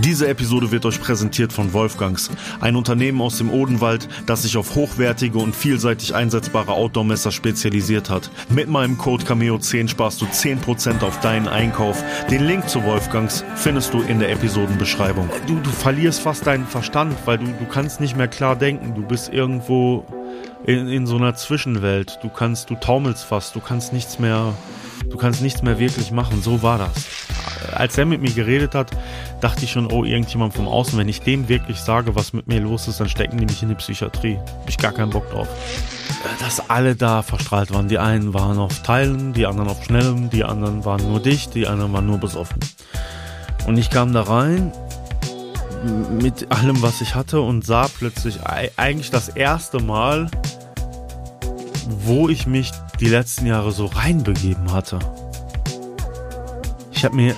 Diese Episode wird euch präsentiert von Wolfgangs, ein Unternehmen aus dem Odenwald, das sich auf hochwertige und vielseitig einsetzbare Outdoor-Messer spezialisiert hat. Mit meinem Code Cameo10 sparst du 10% auf deinen Einkauf. Den Link zu Wolfgangs findest du in der Episodenbeschreibung. Du, du verlierst fast deinen Verstand, weil du, du kannst nicht mehr klar denken. Du bist irgendwo in, in so einer Zwischenwelt. Du kannst, du taumelst fast, du kannst nichts mehr, du kannst nichts mehr wirklich machen. So war das. Als er mit mir geredet hat, dachte ich schon, oh, irgendjemand vom Außen, wenn ich dem wirklich sage, was mit mir los ist, dann stecken die mich in die Psychiatrie. Hab ich gar keinen Bock drauf. Dass alle da verstrahlt waren. Die einen waren auf Teilen, die anderen auf Schnellem, die anderen waren nur dicht, die anderen waren nur besoffen. Und ich kam da rein mit allem, was ich hatte und sah plötzlich eigentlich das erste Mal, wo ich mich die letzten Jahre so reinbegeben hatte. Ich habe mir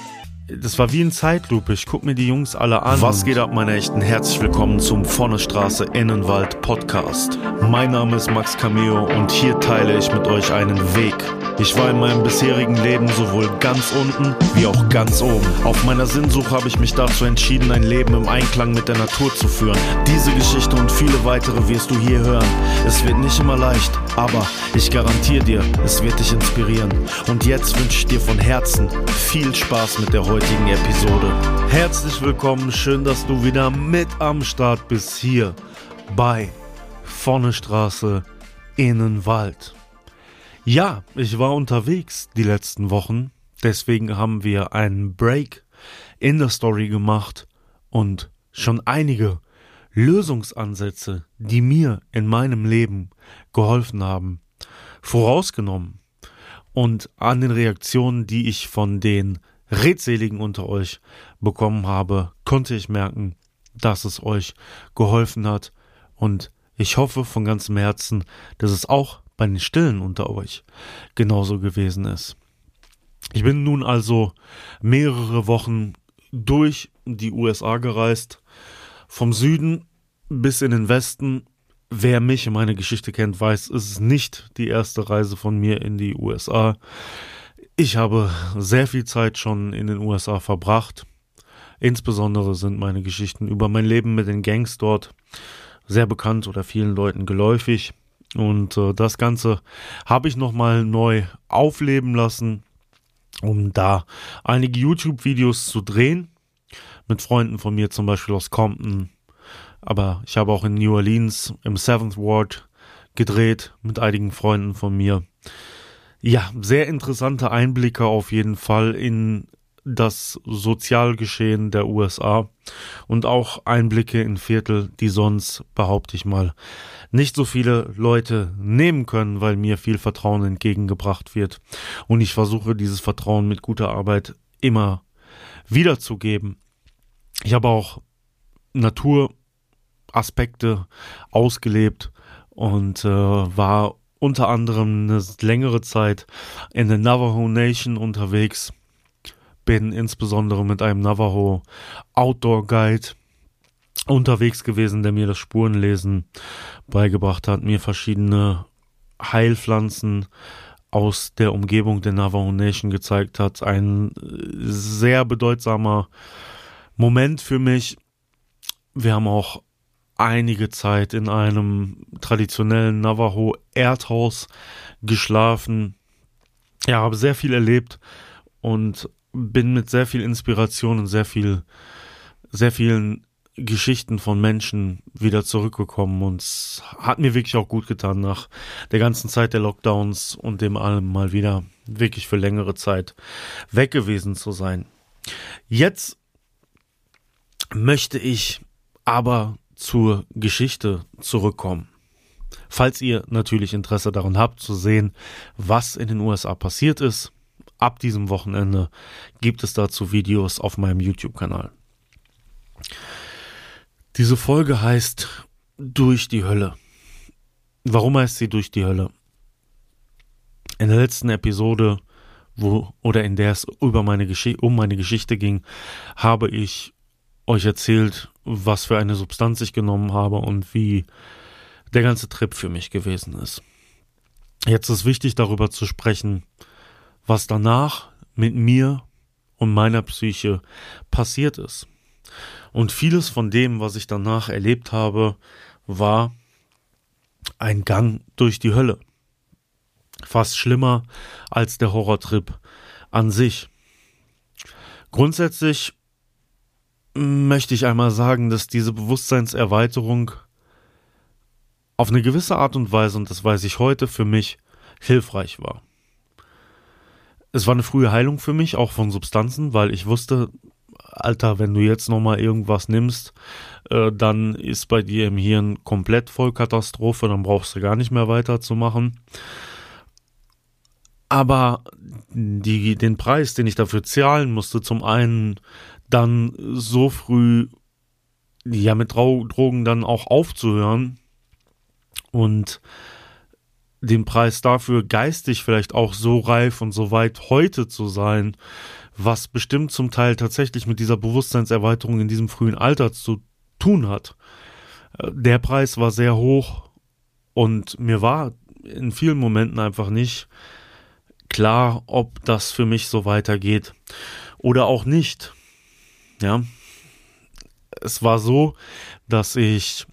das war wie ein Zeitlupe. Ich guck mir die Jungs alle an. Was geht ab, meine Echten? Herzlich willkommen zum Vornestraße Innenwald Podcast. Mein Name ist Max Cameo und hier teile ich mit euch einen Weg. Ich war in meinem bisherigen Leben sowohl ganz unten wie auch ganz oben. Auf meiner Sinnsuche habe ich mich dazu entschieden, ein Leben im Einklang mit der Natur zu führen. Diese Geschichte und viele weitere wirst du hier hören. Es wird nicht immer leicht, aber ich garantiere dir, es wird dich inspirieren. Und jetzt wünsche ich dir von Herzen viel Spaß mit der heutigen Episode. Herzlich willkommen, schön, dass du wieder mit am Start bist hier bei Vorne Straße Innenwald. Ja, ich war unterwegs die letzten Wochen, deswegen haben wir einen Break in der Story gemacht und schon einige Lösungsansätze, die mir in meinem Leben geholfen haben, vorausgenommen. Und an den Reaktionen, die ich von den Redseligen unter euch bekommen habe, konnte ich merken, dass es euch geholfen hat und ich hoffe von ganzem Herzen, dass es auch bei den Stillen unter euch genauso gewesen ist. Ich bin nun also mehrere Wochen durch die USA gereist, vom Süden bis in den Westen. Wer mich und meine Geschichte kennt, weiß, es ist nicht die erste Reise von mir in die USA. Ich habe sehr viel Zeit schon in den USA verbracht. Insbesondere sind meine Geschichten über mein Leben mit den Gangs dort sehr bekannt oder vielen Leuten geläufig. Und äh, das Ganze habe ich nochmal neu aufleben lassen, um da einige YouTube-Videos zu drehen. Mit Freunden von mir, zum Beispiel aus Compton. Aber ich habe auch in New Orleans im Seventh Ward gedreht mit einigen Freunden von mir. Ja, sehr interessante Einblicke auf jeden Fall in das Sozialgeschehen der USA und auch Einblicke in Viertel, die sonst, behaupte ich mal, nicht so viele Leute nehmen können, weil mir viel Vertrauen entgegengebracht wird. Und ich versuche dieses Vertrauen mit guter Arbeit immer wiederzugeben. Ich habe auch Naturaspekte ausgelebt und äh, war unter anderem eine längere Zeit in der Navajo Nation unterwegs bin insbesondere mit einem Navajo Outdoor Guide unterwegs gewesen, der mir das Spurenlesen beigebracht hat, mir verschiedene Heilpflanzen aus der Umgebung der Navajo Nation gezeigt hat. Ein sehr bedeutsamer Moment für mich. Wir haben auch einige Zeit in einem traditionellen Navajo Erdhaus geschlafen. Ja, habe sehr viel erlebt und bin mit sehr viel Inspiration und sehr viel, sehr vielen Geschichten von Menschen wieder zurückgekommen und es hat mir wirklich auch gut getan, nach der ganzen Zeit der Lockdowns und dem allem mal wieder wirklich für längere Zeit weg gewesen zu sein. Jetzt möchte ich aber zur Geschichte zurückkommen. Falls ihr natürlich Interesse daran habt zu sehen, was in den USA passiert ist, ab diesem Wochenende gibt es dazu Videos auf meinem YouTube-Kanal. Diese Folge heißt Durch die Hölle. Warum heißt sie Durch die Hölle? In der letzten Episode, wo oder in der es über meine um meine Geschichte ging, habe ich euch erzählt, was für eine Substanz ich genommen habe und wie der ganze Trip für mich gewesen ist. Jetzt ist wichtig darüber zu sprechen, was danach mit mir und meiner Psyche passiert ist. Und vieles von dem, was ich danach erlebt habe, war ein Gang durch die Hölle. Fast schlimmer als der Horrortrip an sich. Grundsätzlich möchte ich einmal sagen, dass diese Bewusstseinserweiterung auf eine gewisse Art und Weise, und das weiß ich heute, für mich hilfreich war. Es war eine frühe Heilung für mich, auch von Substanzen, weil ich wusste, Alter, wenn du jetzt nochmal irgendwas nimmst, äh, dann ist bei dir im Hirn komplett Vollkatastrophe, dann brauchst du gar nicht mehr weiterzumachen. Aber die, den Preis, den ich dafür zahlen musste, zum einen dann so früh ja mit Drogen dann auch aufzuhören und den Preis dafür geistig vielleicht auch so reif und so weit heute zu sein, was bestimmt zum Teil tatsächlich mit dieser Bewusstseinserweiterung in diesem frühen Alter zu tun hat. Äh, der Preis war sehr hoch und mir war in vielen Momenten einfach nicht klar, ob das für mich so weitergeht oder auch nicht. Ja. Es war so, dass ich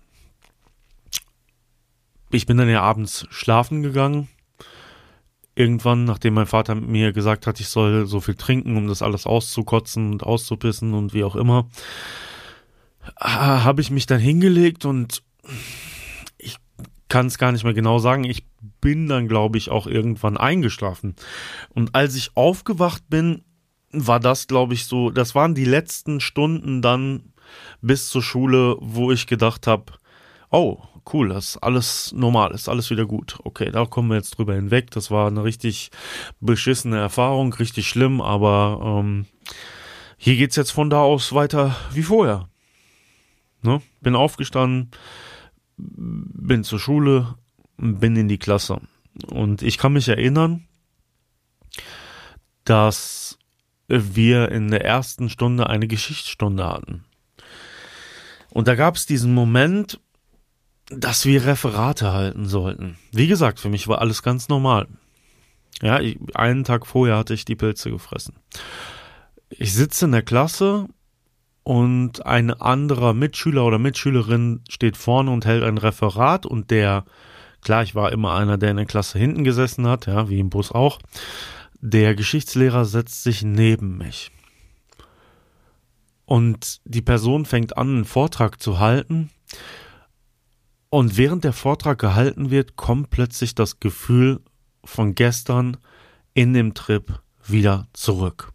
ich bin dann ja abends schlafen gegangen. Irgendwann, nachdem mein Vater mir gesagt hat, ich soll so viel trinken, um das alles auszukotzen und auszupissen und wie auch immer, habe ich mich dann hingelegt und ich kann es gar nicht mehr genau sagen. Ich bin dann, glaube ich, auch irgendwann eingeschlafen. Und als ich aufgewacht bin, war das, glaube ich, so, das waren die letzten Stunden dann bis zur Schule, wo ich gedacht habe, oh, cool, das ist alles normal, ist alles wieder gut. Okay, da kommen wir jetzt drüber hinweg. Das war eine richtig beschissene Erfahrung, richtig schlimm, aber ähm, hier geht's jetzt von da aus weiter wie vorher. Ne? Bin aufgestanden, bin zur Schule, bin in die Klasse. Und ich kann mich erinnern, dass wir in der ersten Stunde eine Geschichtsstunde hatten. Und da gab es diesen Moment, dass wir Referate halten sollten. Wie gesagt, für mich war alles ganz normal. Ja, ich, einen Tag vorher hatte ich die Pilze gefressen. Ich sitze in der Klasse und ein anderer Mitschüler oder Mitschülerin steht vorne und hält ein Referat und der, klar, ich war immer einer, der in der Klasse hinten gesessen hat, ja, wie im Bus auch. Der Geschichtslehrer setzt sich neben mich. Und die Person fängt an, einen Vortrag zu halten. Und während der Vortrag gehalten wird, kommt plötzlich das Gefühl von gestern in dem Trip wieder zurück.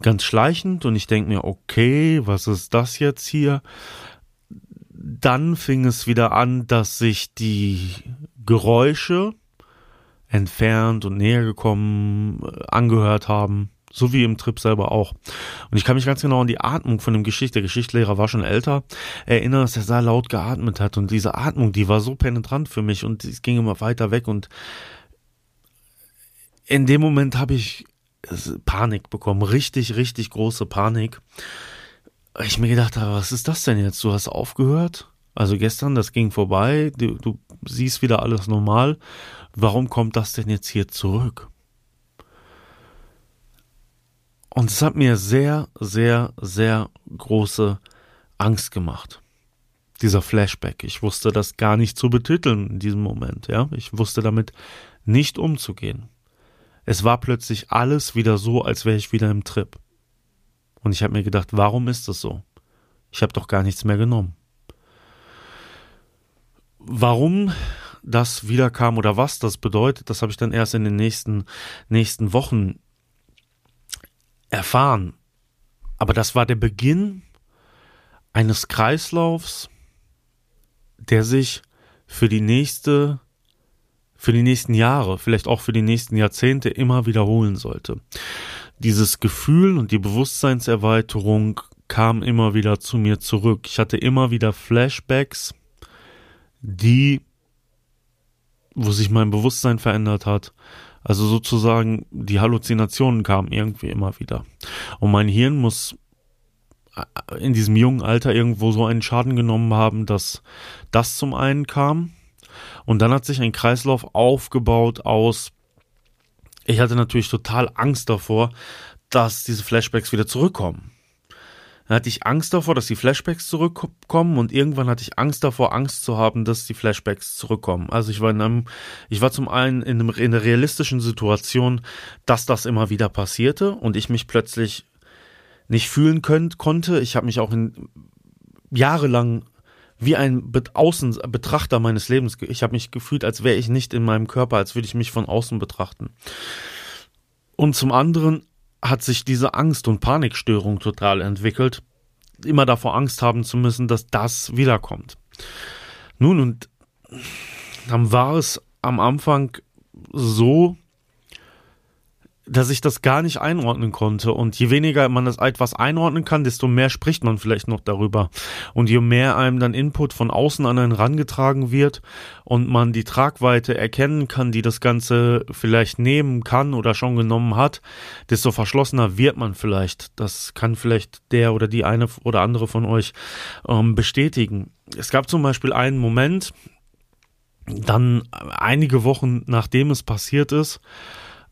Ganz schleichend und ich denke mir, okay, was ist das jetzt hier? Dann fing es wieder an, dass sich die Geräusche entfernt und näher gekommen äh, angehört haben. So wie im Trip selber auch. Und ich kann mich ganz genau an die Atmung von dem Geschicht, der Geschichtslehrer war schon älter, erinnern, dass er sehr laut geatmet hat. Und diese Atmung, die war so penetrant für mich und es ging immer weiter weg. Und in dem Moment habe ich Panik bekommen. Richtig, richtig große Panik. Ich mir gedacht habe, was ist das denn jetzt? Du hast aufgehört? Also gestern, das ging vorbei, du, du siehst wieder alles normal warum kommt das denn jetzt hier zurück? Und es hat mir sehr, sehr, sehr große Angst gemacht. Dieser Flashback. Ich wusste das gar nicht zu betiteln in diesem Moment, ja. Ich wusste damit nicht umzugehen. Es war plötzlich alles wieder so, als wäre ich wieder im Trip. Und ich habe mir gedacht, warum ist das so? Ich habe doch gar nichts mehr genommen. Warum das wiederkam oder was das bedeutet, das habe ich dann erst in den nächsten, nächsten Wochen erfahren. Aber das war der Beginn eines Kreislaufs, der sich für die nächste, für die nächsten Jahre, vielleicht auch für die nächsten Jahrzehnte immer wiederholen sollte. Dieses Gefühl und die Bewusstseinserweiterung kam immer wieder zu mir zurück. Ich hatte immer wieder Flashbacks, die wo sich mein Bewusstsein verändert hat. Also sozusagen die Halluzinationen kamen irgendwie immer wieder. Und mein Hirn muss äh, in diesem jungen Alter irgendwo so einen Schaden genommen haben, dass das zum einen kam. Und dann hat sich ein Kreislauf aufgebaut aus, ich hatte natürlich total Angst davor, dass diese Flashbacks wieder zurückkommen. Dann hatte ich Angst davor, dass die Flashbacks zurückkommen und irgendwann hatte ich Angst davor, Angst zu haben, dass die Flashbacks zurückkommen. Also ich war in einem, ich war zum einen in, einem, in einer realistischen Situation, dass das immer wieder passierte und ich mich plötzlich nicht fühlen könnt, konnte. Ich habe mich auch in jahrelang wie ein Außen Betrachter meines Lebens. Ich habe mich gefühlt, als wäre ich nicht in meinem Körper, als würde ich mich von außen betrachten. Und zum anderen hat sich diese Angst und Panikstörung total entwickelt, immer davor Angst haben zu müssen, dass das wiederkommt. Nun, und dann war es am Anfang so, dass ich das gar nicht einordnen konnte. Und je weniger man das etwas einordnen kann, desto mehr spricht man vielleicht noch darüber. Und je mehr einem dann Input von außen an einen rangetragen wird und man die Tragweite erkennen kann, die das Ganze vielleicht nehmen kann oder schon genommen hat, desto verschlossener wird man vielleicht. Das kann vielleicht der oder die eine oder andere von euch ähm, bestätigen. Es gab zum Beispiel einen Moment, dann einige Wochen nachdem es passiert ist,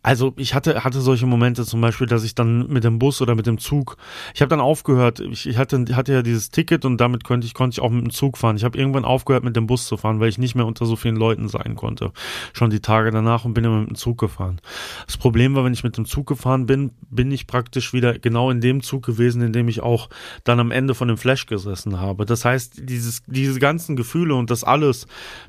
also ich hatte, hatte solche Momente zum Beispiel, dass ich dann mit dem Bus oder mit dem Zug, ich habe dann aufgehört, ich, ich hatte, hatte ja dieses Ticket und damit konnte ich, konnte ich auch mit dem Zug fahren. Ich habe irgendwann aufgehört mit dem Bus zu fahren, weil ich nicht mehr unter so vielen Leuten sein konnte. Schon die Tage danach und bin immer mit dem Zug gefahren. Das Problem war, wenn ich mit dem Zug gefahren bin, bin ich praktisch wieder genau in dem Zug gewesen, in dem ich auch dann am Ende von dem Flash gesessen habe. Das heißt, dieses, diese ganzen Gefühle und das alles,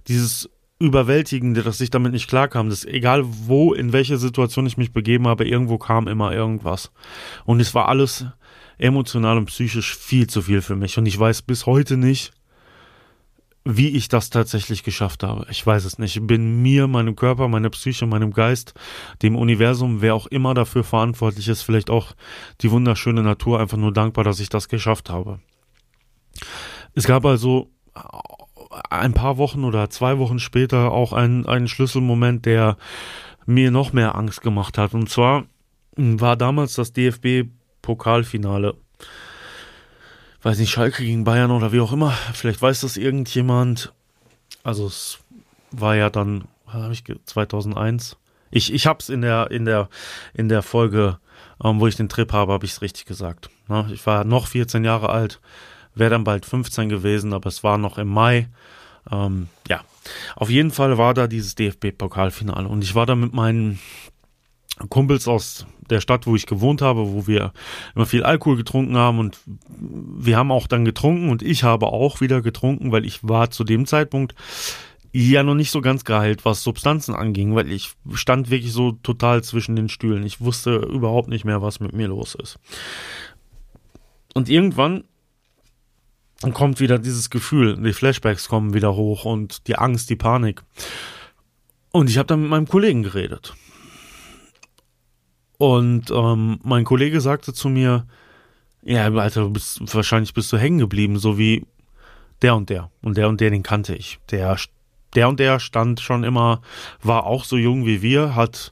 dieses Überwältigende, dass ich damit nicht klarkam. Dass egal wo, in welche Situation ich mich begeben habe, irgendwo kam immer irgendwas. Und es war alles emotional und psychisch viel zu viel für mich. Und ich weiß bis heute nicht, wie ich das tatsächlich geschafft habe. Ich weiß es nicht. Ich bin mir, meinem Körper, meiner Psyche, meinem Geist, dem Universum, wer auch immer dafür verantwortlich ist, vielleicht auch die wunderschöne Natur, einfach nur dankbar, dass ich das geschafft habe. Es gab also ein paar Wochen oder zwei Wochen später auch ein, ein Schlüsselmoment, der mir noch mehr Angst gemacht hat. Und zwar war damals das DFB-Pokalfinale. Weiß nicht, Schalke gegen Bayern oder wie auch immer. Vielleicht weiß das irgendjemand. Also es war ja dann, habe ich 2001. Ich ich hab's in der in der in der Folge, ähm, wo ich den Trip habe, habe ich es richtig gesagt. Ne? Ich war noch 14 Jahre alt wäre dann bald 15 gewesen, aber es war noch im Mai. Ähm, ja, auf jeden Fall war da dieses DFB-Pokalfinale und ich war da mit meinen Kumpels aus der Stadt, wo ich gewohnt habe, wo wir immer viel Alkohol getrunken haben und wir haben auch dann getrunken und ich habe auch wieder getrunken, weil ich war zu dem Zeitpunkt ja noch nicht so ganz geheilt, was Substanzen anging, weil ich stand wirklich so total zwischen den Stühlen. Ich wusste überhaupt nicht mehr, was mit mir los ist. Und irgendwann dann kommt wieder dieses Gefühl, die Flashbacks kommen wieder hoch und die Angst, die Panik. Und ich habe dann mit meinem Kollegen geredet. Und ähm, mein Kollege sagte zu mir, ja, Alter, bist, wahrscheinlich bist du hängen geblieben, so wie der und der. Und der und der, den kannte ich. Der, der und der stand schon immer, war auch so jung wie wir, hat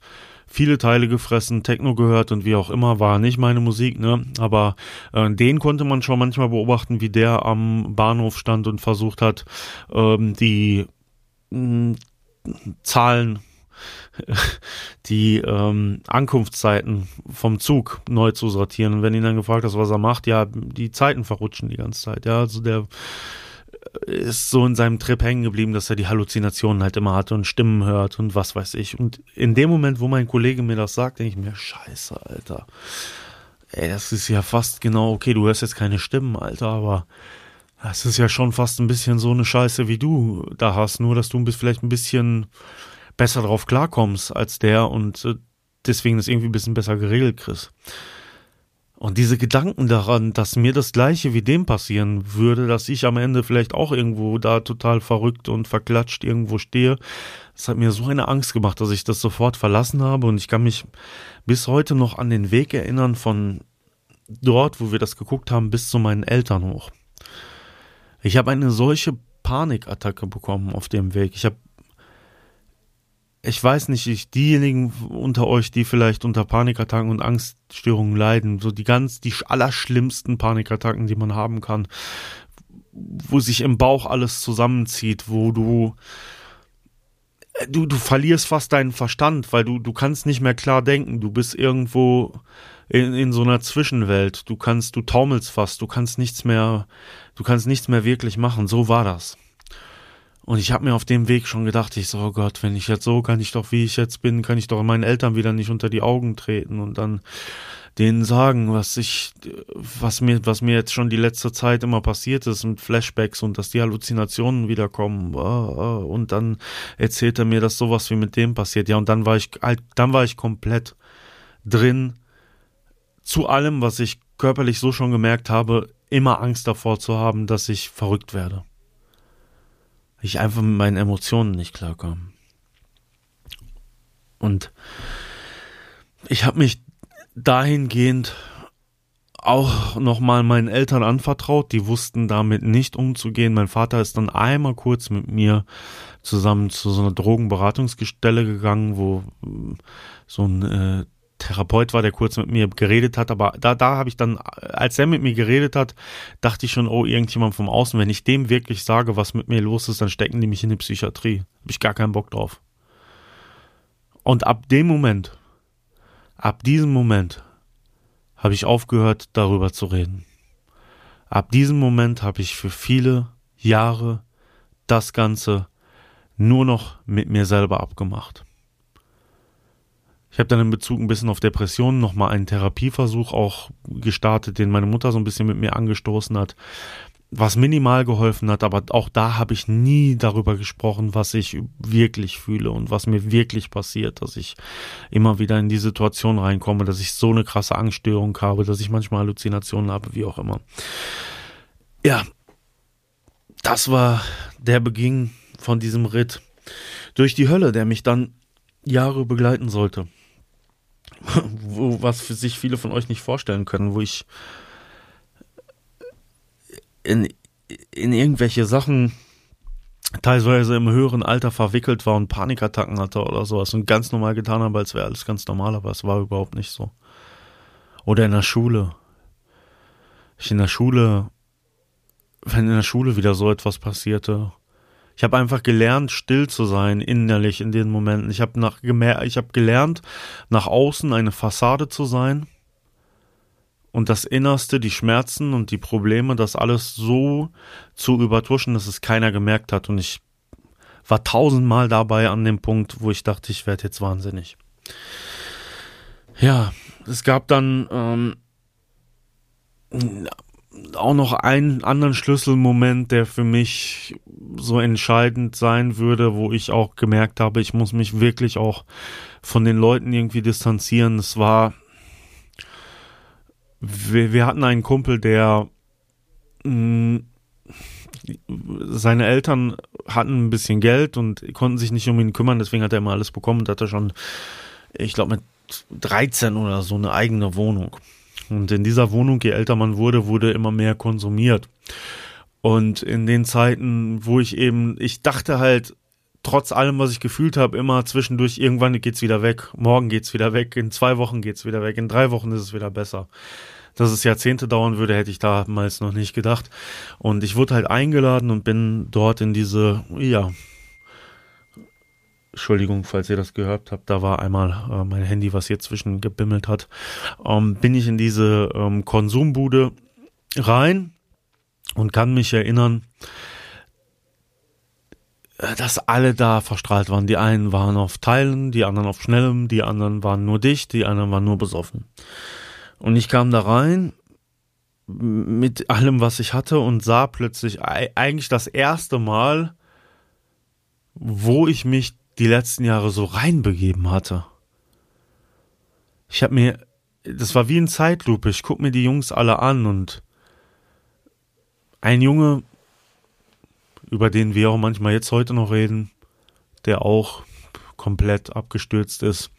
viele Teile gefressen, Techno gehört und wie auch immer, war nicht meine Musik, ne? Aber äh, den konnte man schon manchmal beobachten, wie der am Bahnhof stand und versucht hat, ähm, die mh, Zahlen die ähm, Ankunftszeiten vom Zug neu zu sortieren. Und wenn ihn dann gefragt hast, was er macht, ja, die Zeiten verrutschen die ganze Zeit. Ja, also der ist so in seinem Trip hängen geblieben, dass er die Halluzinationen halt immer hatte und Stimmen hört und was weiß ich. Und in dem Moment, wo mein Kollege mir das sagt, denke ich mir, scheiße, Alter. Ey, das ist ja fast genau, okay, du hörst jetzt keine Stimmen, Alter, aber das ist ja schon fast ein bisschen so eine Scheiße, wie du da hast, nur dass du vielleicht ein bisschen besser drauf klarkommst als der und äh, deswegen das irgendwie ein bisschen besser geregelt kriegst. Und diese Gedanken daran, dass mir das gleiche wie dem passieren würde, dass ich am Ende vielleicht auch irgendwo da total verrückt und verklatscht irgendwo stehe, das hat mir so eine Angst gemacht, dass ich das sofort verlassen habe. Und ich kann mich bis heute noch an den Weg erinnern von dort, wo wir das geguckt haben, bis zu meinen Eltern hoch. Ich habe eine solche Panikattacke bekommen auf dem Weg. Ich habe ich weiß nicht, ich, diejenigen unter euch, die vielleicht unter Panikattacken und Angststörungen leiden, so die ganz, die allerschlimmsten Panikattacken, die man haben kann, wo sich im Bauch alles zusammenzieht, wo du du, du verlierst fast deinen Verstand, weil du, du kannst nicht mehr klar denken. Du bist irgendwo in, in so einer Zwischenwelt. Du kannst, du taumelst fast, du kannst nichts mehr, du kannst nichts mehr wirklich machen. So war das. Und ich habe mir auf dem Weg schon gedacht, ich so, oh Gott, wenn ich jetzt so, kann ich doch, wie ich jetzt bin, kann ich doch meinen Eltern wieder nicht unter die Augen treten und dann denen sagen, was ich, was mir, was mir jetzt schon die letzte Zeit immer passiert ist mit Flashbacks und dass die Halluzinationen wiederkommen. Und dann erzählt er mir, dass sowas wie mit dem passiert. Ja, und dann war ich, dann war ich komplett drin zu allem, was ich körperlich so schon gemerkt habe, immer Angst davor zu haben, dass ich verrückt werde. Ich einfach mit meinen Emotionen nicht klarkam. Und ich habe mich dahingehend auch nochmal meinen Eltern anvertraut. Die wussten damit nicht umzugehen. Mein Vater ist dann einmal kurz mit mir zusammen zu so einer Drogenberatungsstelle gegangen, wo so ein äh, Therapeut war, der kurz mit mir geredet hat, aber da, da habe ich dann, als er mit mir geredet hat, dachte ich schon, oh, irgendjemand vom Außen, wenn ich dem wirklich sage, was mit mir los ist, dann stecken die mich in die Psychiatrie. Habe ich gar keinen Bock drauf. Und ab dem Moment, ab diesem Moment, habe ich aufgehört, darüber zu reden. Ab diesem Moment habe ich für viele Jahre das Ganze nur noch mit mir selber abgemacht. Ich habe dann in Bezug ein bisschen auf Depressionen nochmal einen Therapieversuch auch gestartet, den meine Mutter so ein bisschen mit mir angestoßen hat, was minimal geholfen hat, aber auch da habe ich nie darüber gesprochen, was ich wirklich fühle und was mir wirklich passiert, dass ich immer wieder in die Situation reinkomme, dass ich so eine krasse Angststörung habe, dass ich manchmal Halluzinationen habe, wie auch immer. Ja, das war der Beginn von diesem Ritt durch die Hölle, der mich dann Jahre begleiten sollte wo, was für sich viele von euch nicht vorstellen können, wo ich in, in irgendwelche Sachen teilweise im höheren Alter verwickelt war und Panikattacken hatte oder sowas und ganz normal getan habe, als wäre alles ganz normal, aber es war überhaupt nicht so. Oder in der Schule. Ich in der Schule, wenn in der Schule wieder so etwas passierte, ich habe einfach gelernt, still zu sein innerlich in den Momenten. Ich habe nach ich habe gelernt, nach außen eine Fassade zu sein und das Innerste, die Schmerzen und die Probleme, das alles so zu übertuschen, dass es keiner gemerkt hat. Und ich war tausendmal dabei an dem Punkt, wo ich dachte, ich werde jetzt wahnsinnig. Ja, es gab dann ähm, auch noch einen anderen Schlüsselmoment, der für mich so entscheidend sein würde, wo ich auch gemerkt habe, ich muss mich wirklich auch von den Leuten irgendwie distanzieren. Es war, wir, wir hatten einen Kumpel, der mh, mm, seine Eltern hatten ein bisschen Geld und konnten sich nicht um ihn kümmern, deswegen hat er immer alles bekommen und hatte schon, ich glaube, mit 13 oder so eine eigene Wohnung. Und in dieser Wohnung, je älter man wurde, wurde immer mehr konsumiert. Und in den Zeiten, wo ich eben, ich dachte halt, trotz allem, was ich gefühlt habe, immer zwischendurch, irgendwann geht's wieder weg, morgen geht's wieder weg, in zwei Wochen geht's wieder weg, in drei Wochen ist es wieder besser. Dass es Jahrzehnte dauern würde, hätte ich damals noch nicht gedacht. Und ich wurde halt eingeladen und bin dort in diese, ja, Entschuldigung, falls ihr das gehört habt, da war einmal äh, mein Handy, was hier zwischen gebimmelt hat, ähm, bin ich in diese ähm, Konsumbude rein und kann mich erinnern, äh, dass alle da verstrahlt waren. Die einen waren auf Teilen, die anderen auf Schnellem, die anderen waren nur dicht, die anderen waren nur besoffen. Und ich kam da rein mit allem, was ich hatte und sah plötzlich eigentlich das erste Mal, wo ich mich die letzten Jahre so reinbegeben hatte. Ich habe mir, das war wie ein Zeitlupe. Ich guck mir die Jungs alle an und ein Junge, über den wir auch manchmal jetzt heute noch reden, der auch komplett abgestürzt ist,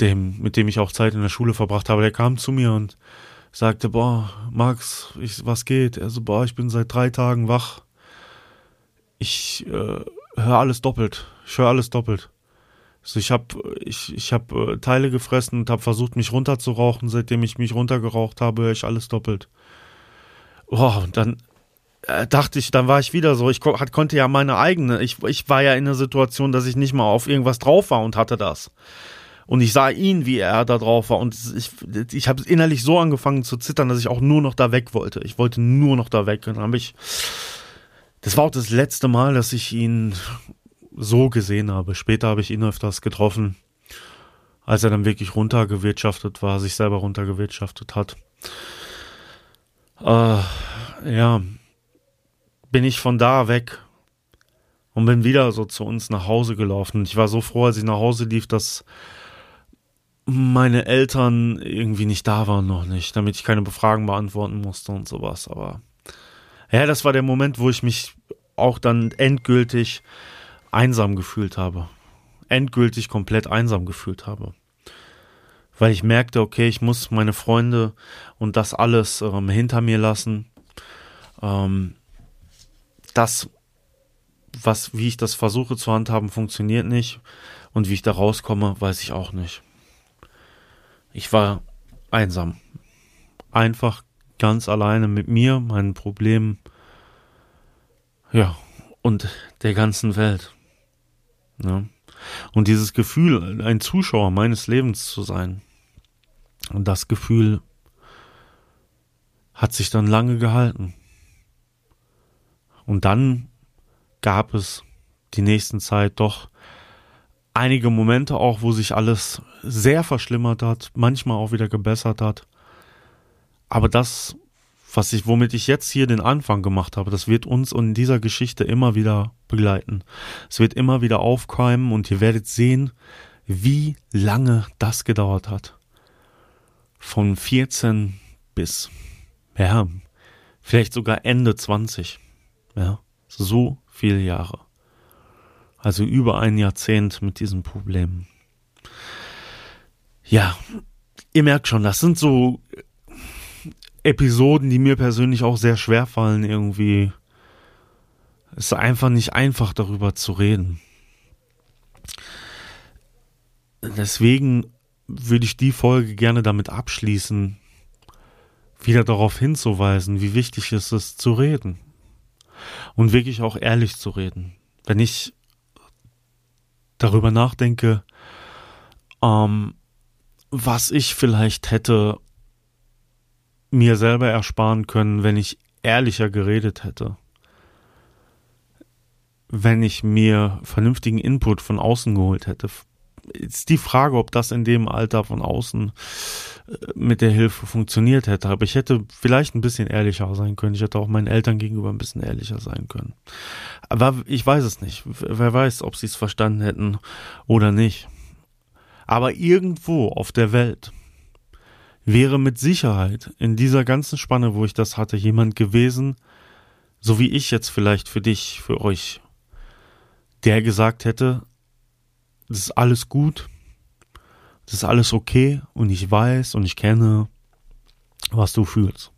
dem, mit dem ich auch Zeit in der Schule verbracht habe, der kam zu mir und sagte, boah, Max, ich, was geht? Er so, boah, ich bin seit drei Tagen wach. Ich äh, höre alles doppelt. Ich höre alles doppelt. Also ich habe ich, ich hab, äh, Teile gefressen und habe versucht, mich runterzurauchen. Seitdem ich mich runtergeraucht habe, höre ich alles doppelt. Boah, und dann äh, dachte ich, dann war ich wieder so, ich ko konnte ja meine eigene, ich, ich war ja in einer Situation, dass ich nicht mal auf irgendwas drauf war und hatte das. Und ich sah ihn, wie er da drauf war. Und ich, ich habe innerlich so angefangen zu zittern, dass ich auch nur noch da weg wollte. Ich wollte nur noch da weg. Und dann habe ich. Das war auch das letzte Mal, dass ich ihn so gesehen habe. Später habe ich ihn öfters getroffen, als er dann wirklich runtergewirtschaftet war, sich selber runtergewirtschaftet hat. Äh, ja, bin ich von da weg und bin wieder so zu uns nach Hause gelaufen. Ich war so froh, als ich nach Hause lief, dass meine Eltern irgendwie nicht da waren noch nicht, damit ich keine Befragen beantworten musste und sowas. Aber ja, das war der Moment, wo ich mich auch dann endgültig einsam gefühlt habe. Endgültig komplett einsam gefühlt habe. Weil ich merkte, okay, ich muss meine Freunde und das alles ähm, hinter mir lassen. Ähm, das, was, wie ich das versuche zu handhaben, funktioniert nicht. Und wie ich da rauskomme, weiß ich auch nicht. Ich war einsam. Einfach ganz alleine mit mir, meinen Problemen. Ja, und der ganzen Welt. Ja. Und dieses Gefühl, ein Zuschauer meines Lebens zu sein, und das Gefühl hat sich dann lange gehalten. Und dann gab es die nächsten Zeit doch einige Momente auch, wo sich alles sehr verschlimmert hat, manchmal auch wieder gebessert hat. Aber das, was ich, womit ich jetzt hier den Anfang gemacht habe, das wird uns in dieser Geschichte immer wieder begleiten. Es wird immer wieder aufkeimen und ihr werdet sehen, wie lange das gedauert hat. Von 14 bis, ja, vielleicht sogar Ende 20. Ja, so viele Jahre. Also über ein Jahrzehnt mit diesem Problem. Ja, ihr merkt schon, das sind so Episoden, die mir persönlich auch sehr schwer fallen, irgendwie. Es ist einfach nicht einfach, darüber zu reden. Deswegen würde ich die Folge gerne damit abschließen, wieder darauf hinzuweisen, wie wichtig es ist, zu reden. Und wirklich auch ehrlich zu reden. Wenn ich darüber nachdenke, ähm, was ich vielleicht hätte mir selber ersparen können, wenn ich ehrlicher geredet hätte. Wenn ich mir vernünftigen Input von außen geholt hätte. Ist die Frage, ob das in dem Alter von außen äh, mit der Hilfe funktioniert hätte. Aber ich hätte vielleicht ein bisschen ehrlicher sein können. Ich hätte auch meinen Eltern gegenüber ein bisschen ehrlicher sein können. Aber ich weiß es nicht. Wer weiß, ob sie es verstanden hätten oder nicht. Aber irgendwo auf der Welt wäre mit Sicherheit in dieser ganzen Spanne, wo ich das hatte, jemand gewesen, so wie ich jetzt vielleicht für dich, für euch, der gesagt hätte, das ist alles gut, das ist alles okay und ich weiß und ich kenne, was du fühlst.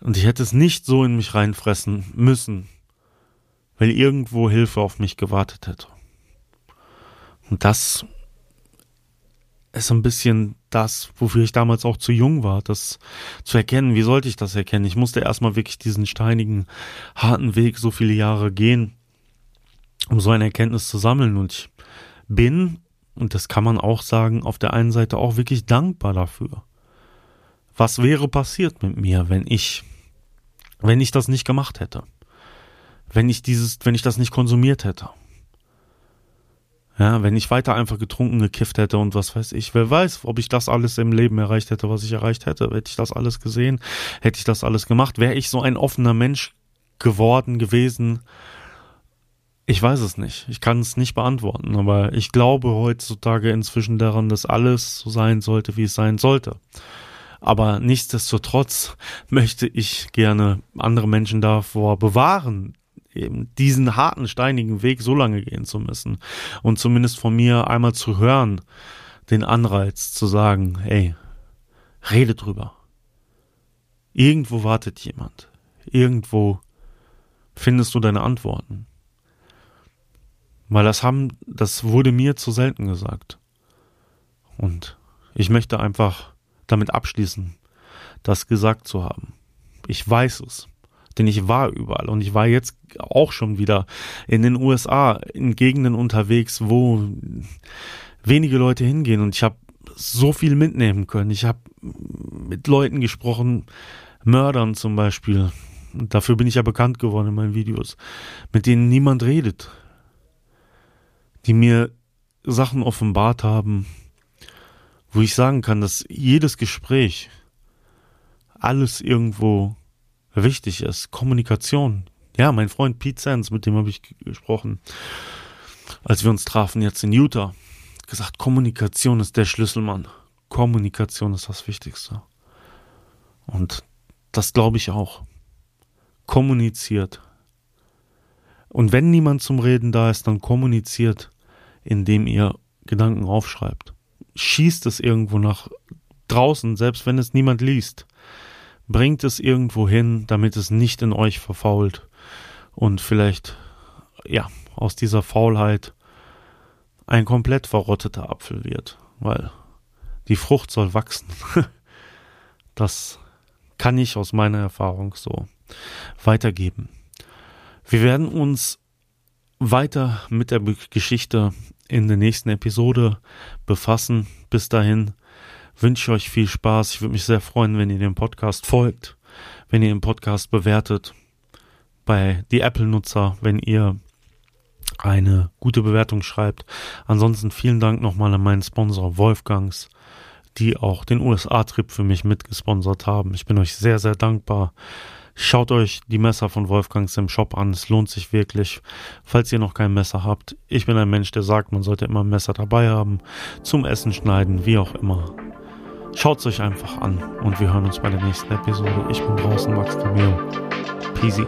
Und ich hätte es nicht so in mich reinfressen müssen, weil irgendwo Hilfe auf mich gewartet hätte. Und das ist ein bisschen das, wofür ich damals auch zu jung war, das zu erkennen. Wie sollte ich das erkennen? Ich musste erstmal wirklich diesen steinigen, harten Weg so viele Jahre gehen, um so eine Erkenntnis zu sammeln. Und ich bin, und das kann man auch sagen, auf der einen Seite auch wirklich dankbar dafür. Was wäre passiert mit mir, wenn ich, wenn ich das nicht gemacht hätte? Wenn ich dieses, wenn ich das nicht konsumiert hätte? Ja, wenn ich weiter einfach getrunken, gekifft hätte und was weiß ich, wer weiß, ob ich das alles im Leben erreicht hätte, was ich erreicht hätte. Hätte ich das alles gesehen, hätte ich das alles gemacht, wäre ich so ein offener Mensch geworden, gewesen. Ich weiß es nicht. Ich kann es nicht beantworten, aber ich glaube heutzutage inzwischen daran, dass alles so sein sollte, wie es sein sollte. Aber nichtsdestotrotz möchte ich gerne andere Menschen davor bewahren, eben diesen harten, steinigen Weg so lange gehen zu müssen. Und zumindest von mir einmal zu hören, den Anreiz zu sagen, hey, rede drüber. Irgendwo wartet jemand. Irgendwo findest du deine Antworten. Weil das haben, das wurde mir zu selten gesagt. Und ich möchte einfach damit abschließen, das gesagt zu haben. Ich weiß es. Denn ich war überall und ich war jetzt auch schon wieder in den USA, in Gegenden unterwegs, wo wenige Leute hingehen und ich habe so viel mitnehmen können. Ich habe mit Leuten gesprochen, Mördern zum Beispiel. Und dafür bin ich ja bekannt geworden in meinen Videos, mit denen niemand redet, die mir Sachen offenbart haben, wo ich sagen kann, dass jedes Gespräch, alles irgendwo wichtig ist. Kommunikation. Ja, mein Freund Pete Sands, mit dem habe ich gesprochen, als wir uns trafen jetzt in Utah, gesagt, Kommunikation ist der Schlüsselmann. Kommunikation ist das Wichtigste. Und das glaube ich auch. Kommuniziert. Und wenn niemand zum Reden da ist, dann kommuniziert, indem ihr Gedanken aufschreibt. Schießt es irgendwo nach draußen, selbst wenn es niemand liest. Bringt es irgendwo hin, damit es nicht in euch verfault und vielleicht, ja, aus dieser Faulheit ein komplett verrotteter Apfel wird, weil die Frucht soll wachsen. das kann ich aus meiner Erfahrung so weitergeben. Wir werden uns weiter mit der Geschichte in der nächsten Episode befassen. Bis dahin wünsche euch viel Spaß. Ich würde mich sehr freuen, wenn ihr dem Podcast folgt, wenn ihr den Podcast bewertet. Bei die Apple-Nutzer, wenn ihr eine gute Bewertung schreibt. Ansonsten vielen Dank nochmal an meinen Sponsor Wolfgangs die auch den USA-Trip für mich mitgesponsert haben. Ich bin euch sehr, sehr dankbar. Schaut euch die Messer von Wolfgangs im Shop an. Es lohnt sich wirklich. Falls ihr noch kein Messer habt, ich bin ein Mensch, der sagt, man sollte immer ein Messer dabei haben. Zum Essen schneiden, wie auch immer. Schaut es euch einfach an und wir hören uns bei der nächsten Episode. Ich bin draußen, Max Cameo. Peasy.